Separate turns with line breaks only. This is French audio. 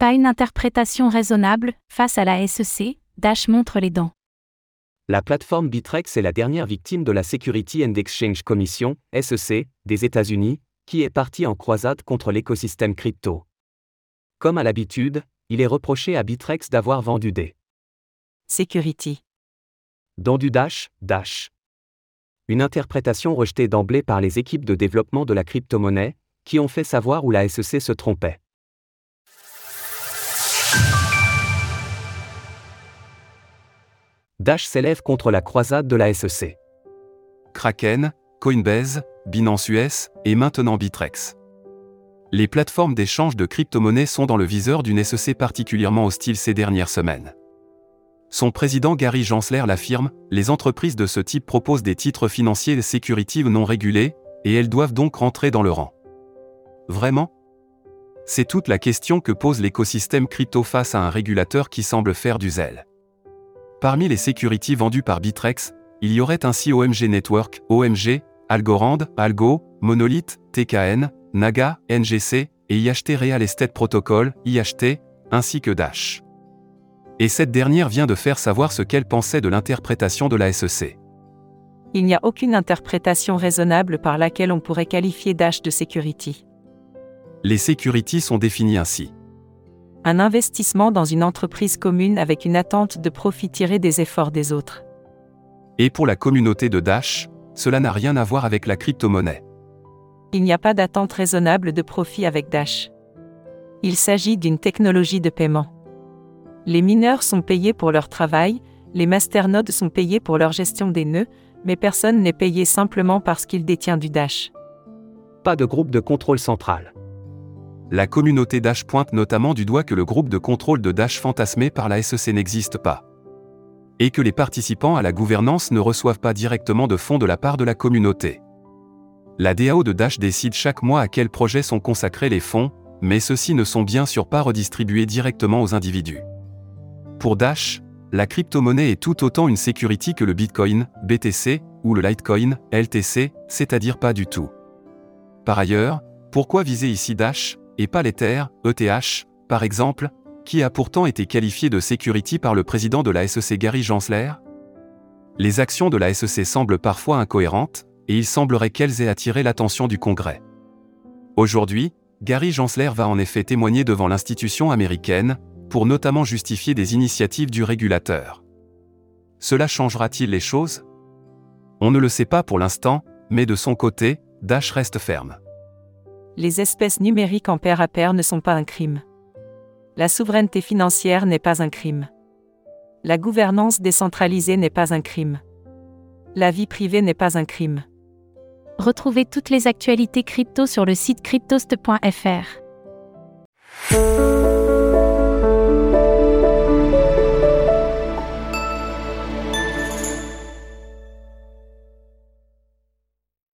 Pas une interprétation raisonnable, face à la SEC, Dash montre les dents.
La plateforme Bitrex est la dernière victime de la Security and Exchange Commission, SEC, des États-Unis, qui est partie en croisade contre l'écosystème crypto. Comme à l'habitude, il est reproché à Bitrex d'avoir vendu des
Security.
Dans du Dash, Dash. Une interprétation rejetée d'emblée par les équipes de développement de la crypto-monnaie, qui ont fait savoir où la SEC se trompait. Dash s'élève contre la croisade de la SEC.
Kraken, Coinbase, Binance US et maintenant Bitrex. Les plateformes d'échange de crypto-monnaies sont dans le viseur d'une SEC particulièrement hostile ces dernières semaines. Son président Gary Gensler l'affirme, les entreprises de ce type proposent des titres financiers security non régulés, et elles doivent donc rentrer dans le rang. Vraiment? C'est toute la question que pose l'écosystème crypto face à un régulateur qui semble faire du zèle. Parmi les securities vendues par Bitrex, il y aurait ainsi OMG Network, OMG, Algorand, Algo, Monolith, TKN, Naga, NGC, et IHT Real Estate Protocol, IHT, ainsi que Dash. Et cette dernière vient de faire savoir ce qu'elle pensait de l'interprétation de la SEC.
Il n'y a aucune interprétation raisonnable par laquelle on pourrait qualifier Dash de security.
Les securities sont définies ainsi
un investissement dans une entreprise commune avec une attente de profit tiré des efforts des autres.
Et pour la communauté de Dash, cela n'a rien à voir avec la crypto-monnaie.
Il n'y a pas d'attente raisonnable de profit avec Dash. Il s'agit d'une technologie de paiement. Les mineurs sont payés pour leur travail, les masternodes sont payés pour leur gestion des nœuds, mais personne n'est payé simplement parce qu'il détient du Dash.
Pas de groupe de contrôle central
la communauté Dash pointe notamment du doigt que le groupe de contrôle de Dash fantasmé par la SEC n'existe pas. Et que les participants à la gouvernance ne reçoivent pas directement de fonds de la part de la communauté. La DAO de Dash décide chaque mois à quels projets sont consacrés les fonds, mais ceux-ci ne sont bien sûr pas redistribués directement aux individus. Pour Dash, la crypto-monnaie est tout autant une security que le Bitcoin, BTC, ou le Litecoin, LTC, c'est-à-dire pas du tout. Par ailleurs, pourquoi viser ici Dash? Et pas l'Ether, ETH, par exemple, qui a pourtant été qualifié de security par le président de la SEC Gary Gensler? Les actions de la SEC semblent parfois incohérentes, et il semblerait qu'elles aient attiré l'attention du Congrès. Aujourd'hui, Gary Gensler va en effet témoigner devant l'institution américaine, pour notamment justifier des initiatives du régulateur. Cela changera-t-il les choses? On ne le sait pas pour l'instant, mais de son côté, Dash reste ferme
les espèces numériques en pair à pair ne sont pas un crime. La souveraineté financière n'est pas un crime. La gouvernance décentralisée n'est pas un crime. La vie privée n'est pas un crime.
Retrouvez toutes les actualités crypto sur le site cryptost.fr.